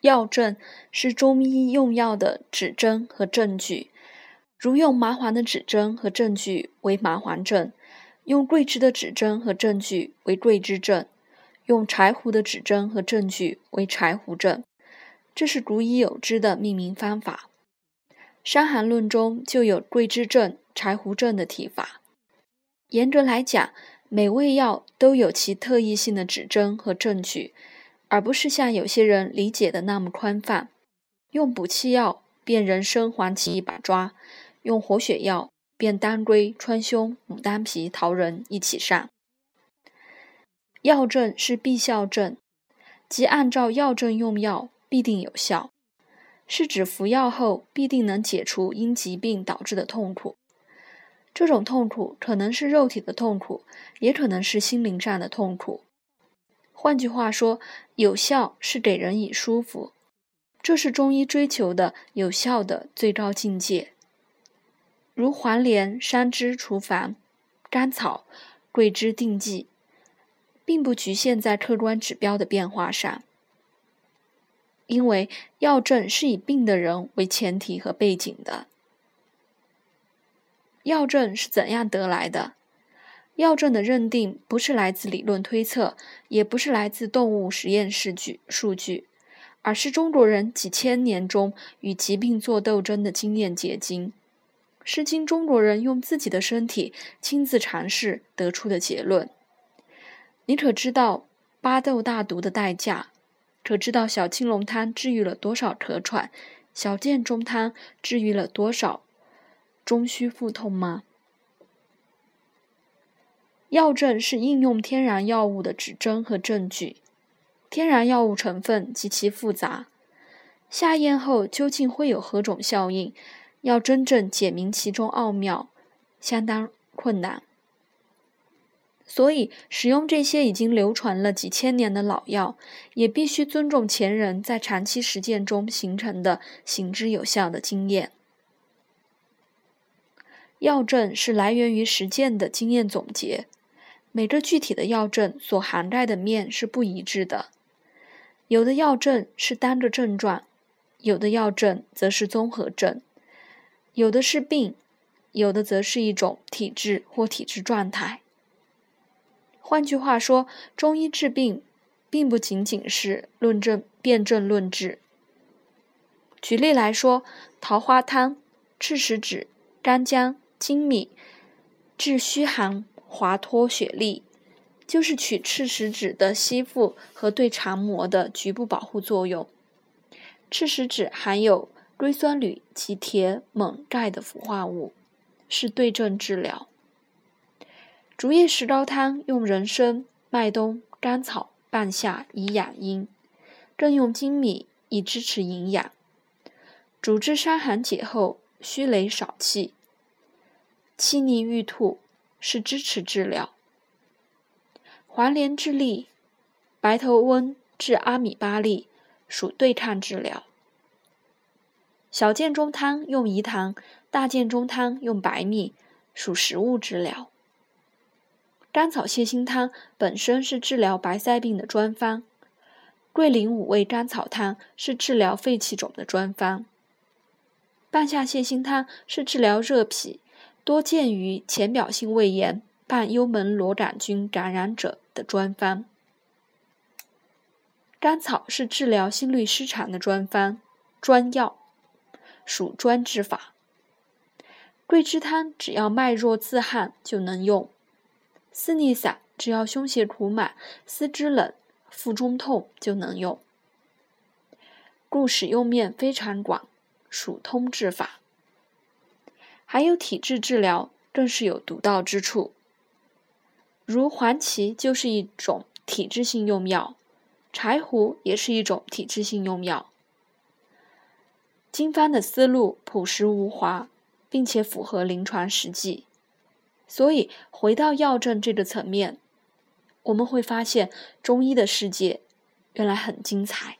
药证是中医用药的指针和证据，如用麻黄的指针和证据为麻黄证，用桂枝的指针和证据为桂枝证，用柴胡的指针和证据为柴胡证。这是古已有之的命名方法，《伤寒论》中就有桂枝证、柴胡证的提法。严格来讲，每味药都有其特异性的指针和证据，而不是像有些人理解的那么宽泛。用补气药便人参、黄芪一把抓，用活血药便当归、川芎、牡丹皮、桃仁一起上。药证是必效证，即按照药证用药。必定有效，是指服药后必定能解除因疾病导致的痛苦。这种痛苦可能是肉体的痛苦，也可能是心灵上的痛苦。换句话说，有效是给人以舒服，这是中医追求的有效的最高境界。如黄连、山栀除烦，甘草、桂枝定剂，并不局限在客观指标的变化上。因为药证是以病的人为前提和背景的。药证是怎样得来的？药证的认定不是来自理论推测，也不是来自动物实验室据数据，而是中国人几千年中与疾病做斗争的经验结晶，是经中国人用自己的身体亲自尝试得出的结论。你可知道巴豆大毒的代价？可知道小青龙汤治愈了多少咳喘，小建中汤治愈了多少中虚腹痛吗？药证是应用天然药物的指针和证据，天然药物成分极其复杂，下咽后究竟会有何种效应，要真正解明其中奥妙，相当困难。所以，使用这些已经流传了几千年的老药，也必须尊重前人在长期实践中形成的行之有效的经验。药证是来源于实践的经验总结，每个具体的药证所涵盖的面是不一致的，有的药证是单个症状，有的药证则是综合症，有的是病，有的则是一种体质或体质状态。换句话说，中医治病，并不仅仅是论证、辨证论治。举例来说，桃花汤、赤石脂、干姜、粳米治虚寒、滑脱血痢，就是取赤石脂的吸附和对肠膜的局部保护作用。赤石脂含有硅酸铝及铁、锰、钙的氟化物，是对症治疗。竹叶石膏汤用人参、麦冬、甘草、半夏以养阴，更用粳米以支持营养。主治伤寒解后虚羸少气、气逆欲吐，是支持治疗。黄连治痢，白头翁治阿米巴痢，属对抗治疗。小建中汤用饴糖，大建中汤用白蜜，属食物治疗。甘草泻心汤本身是治疗白塞病的专方，桂林五味甘草汤是治疗肺气肿的专方，半夏泻心汤是治疗热痞，多见于浅表性胃炎伴幽门螺杆菌感染者的专方。甘草是治疗心律失常的专方专药，属专治法。桂枝汤只要脉弱自汗就能用。四逆散，只要胸胁苦满、四肢冷、腹中痛就能用，故使用面非常广，属通治法。还有体质治疗，更是有独到之处。如黄芪就是一种体质性用药，柴胡也是一种体质性用药。经方的思路朴实无华，并且符合临床实际。所以，回到药证这个层面，我们会发现中医的世界原来很精彩。